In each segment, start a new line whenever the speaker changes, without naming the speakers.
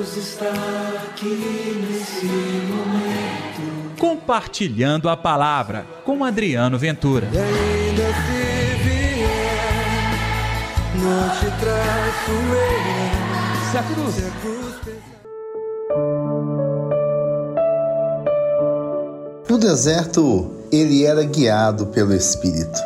Deus está aqui nesse momento.
Compartilhando a palavra com Adriano Ventura.
E ainda se vier, não te traço eu.
Se a cruz.
Se a cruz pesar.
No deserto, ele era guiado pelo Espírito.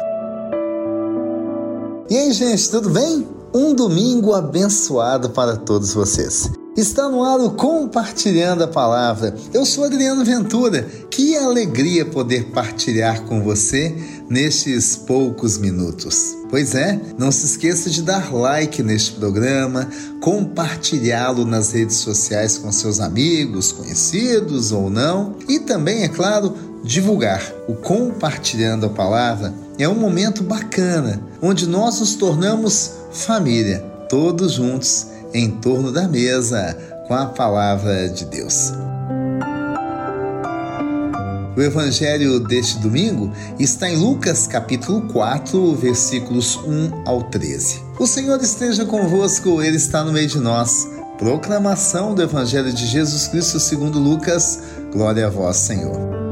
E aí, gente, tudo bem? Um domingo abençoado para todos vocês. Está no ar o Compartilhando a Palavra. Eu sou Adriano Ventura. Que alegria poder partilhar com você nestes poucos minutos. Pois é, não se esqueça de dar like neste programa, compartilhá-lo nas redes sociais com seus amigos, conhecidos ou não, e também, é claro, divulgar. O Compartilhando a Palavra é um momento bacana onde nós nos tornamos família, todos juntos em torno da mesa com a palavra de Deus. O evangelho deste domingo está em Lucas capítulo 4, versículos 1 ao 13. O Senhor esteja convosco, ele está no meio de nós. Proclamação do evangelho de Jesus Cristo segundo Lucas. Glória a vós, Senhor.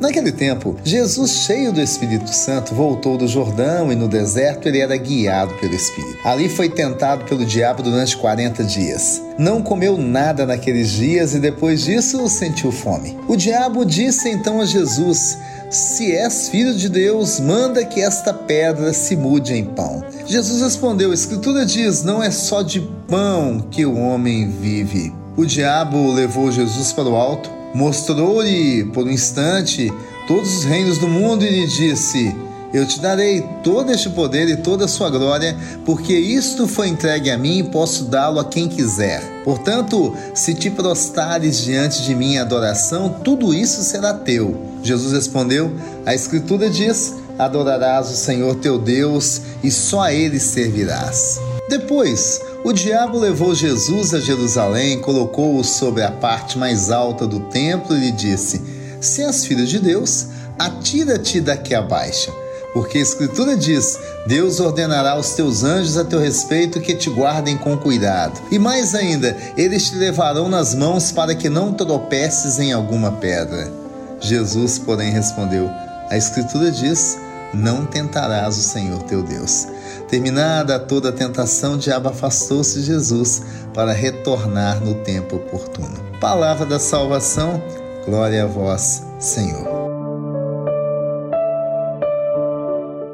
Naquele tempo, Jesus, cheio do Espírito Santo, voltou do Jordão e no deserto ele era guiado pelo Espírito. Ali foi tentado pelo diabo durante 40 dias. Não comeu nada naqueles dias e depois disso sentiu fome. O diabo disse então a Jesus: Se és filho de Deus, manda que esta pedra se mude em pão. Jesus respondeu: A Escritura diz: Não é só de pão que o homem vive. O diabo levou Jesus para o alto Mostrou-lhe por um instante todos os reinos do mundo e lhe disse: Eu te darei todo este poder e toda a sua glória, porque isto foi entregue a mim e posso dá-lo a quem quiser. Portanto, se te prostares diante de mim em adoração, tudo isso será teu. Jesus respondeu: A Escritura diz: Adorarás o Senhor teu Deus e só a ele servirás. Depois, o diabo levou Jesus a Jerusalém, colocou-o sobre a parte mais alta do templo e lhe disse: Se és filho de Deus, atira-te daqui abaixo. Porque a Escritura diz: Deus ordenará aos teus anjos a teu respeito que te guardem com cuidado. E mais ainda, eles te levarão nas mãos para que não tropeces em alguma pedra. Jesus, porém, respondeu: A Escritura diz: Não tentarás o Senhor teu Deus. Terminada toda a tentação, o diabo afastou-se de Jesus para retornar no tempo oportuno. Palavra da salvação, glória a vós, Senhor.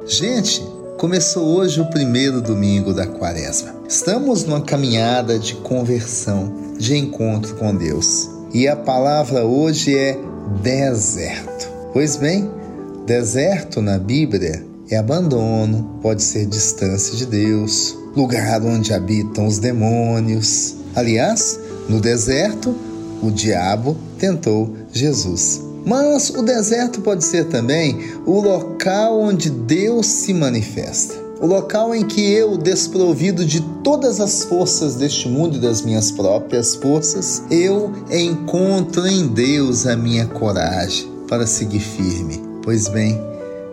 Gente, começou hoje o primeiro domingo da quaresma. Estamos numa caminhada de conversão, de encontro com Deus. E a palavra hoje é deserto. Pois bem, deserto na Bíblia é abandono, pode ser distância de Deus, lugar onde habitam os demônios. Aliás, no deserto, o diabo tentou Jesus. Mas o deserto pode ser também o local onde Deus se manifesta. O local em que eu, desprovido de todas as forças deste mundo e das minhas próprias forças, eu encontro em Deus a minha coragem para seguir firme. Pois bem,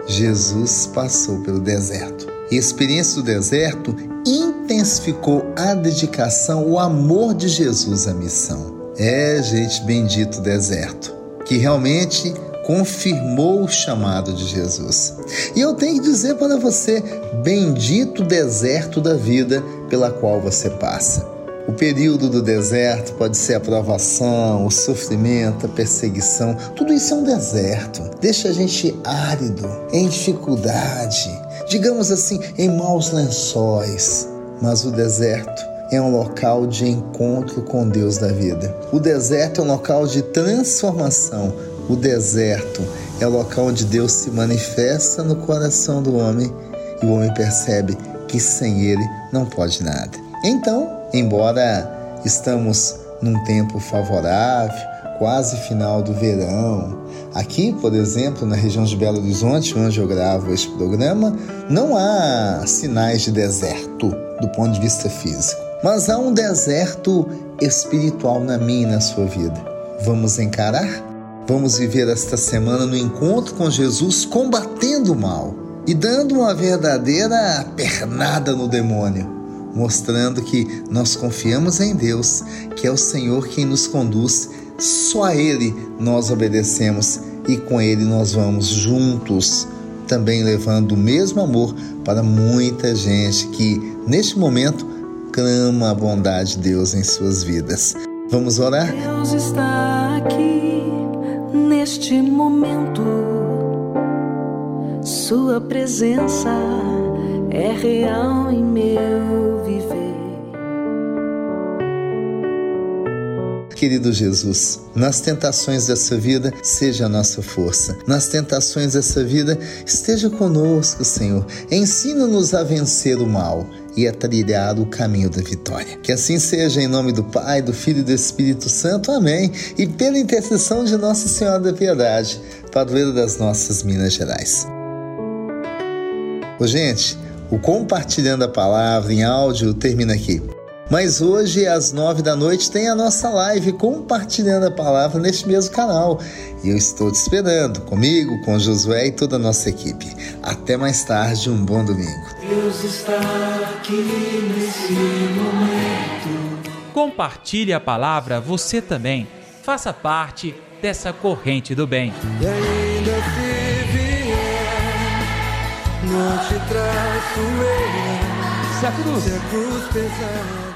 Jesus passou pelo deserto. E a experiência do deserto intensificou a dedicação, o amor de Jesus à missão. É, gente, bendito deserto, que realmente confirmou o chamado de Jesus. E eu tenho que dizer para você: bendito deserto da vida pela qual você passa. O período do deserto pode ser a provação, o sofrimento, a perseguição. Tudo isso é um deserto. Deixa a gente árido, em dificuldade, digamos assim, em maus lençóis. Mas o deserto é um local de encontro com Deus da vida. O deserto é um local de transformação. O deserto é o local onde Deus se manifesta no coração do homem e o homem percebe que sem ele não pode nada. Então, embora estamos num tempo favorável, quase final do verão, aqui, por exemplo, na região de Belo Horizonte, onde eu gravo este programa, não há sinais de deserto do ponto de vista físico, mas há um deserto espiritual na minha e na sua vida. Vamos encarar? Vamos viver esta semana no encontro com Jesus, combatendo o mal e dando uma verdadeira pernada no demônio mostrando que nós confiamos em Deus, que é o Senhor quem nos conduz, só a Ele nós obedecemos e com Ele nós vamos juntos, também levando o mesmo amor para muita gente que neste momento clama a bondade de Deus em suas vidas. Vamos orar?
Deus está aqui neste momento. Sua presença é real em meu viver.
Querido Jesus, nas tentações dessa vida, seja a nossa força. Nas tentações dessa vida, esteja conosco, Senhor. Ensina-nos a vencer o mal e a trilhar o caminho da vitória. Que assim seja em nome do Pai, do Filho e do Espírito Santo. Amém. E pela intercessão de Nossa Senhora da Piedade, padroeira das nossas Minas Gerais. Ô, gente, o Compartilhando a Palavra em áudio termina aqui. Mas hoje, às nove da noite, tem a nossa live compartilhando a palavra neste mesmo canal. E eu estou te esperando, comigo, com Josué e toda a nossa equipe. Até mais tarde, um bom domingo.
Deus está aqui nesse momento.
Compartilhe a palavra você também. Faça parte dessa corrente do bem.
Não te traço eu.
Se a cruz
Se a cruz pesada.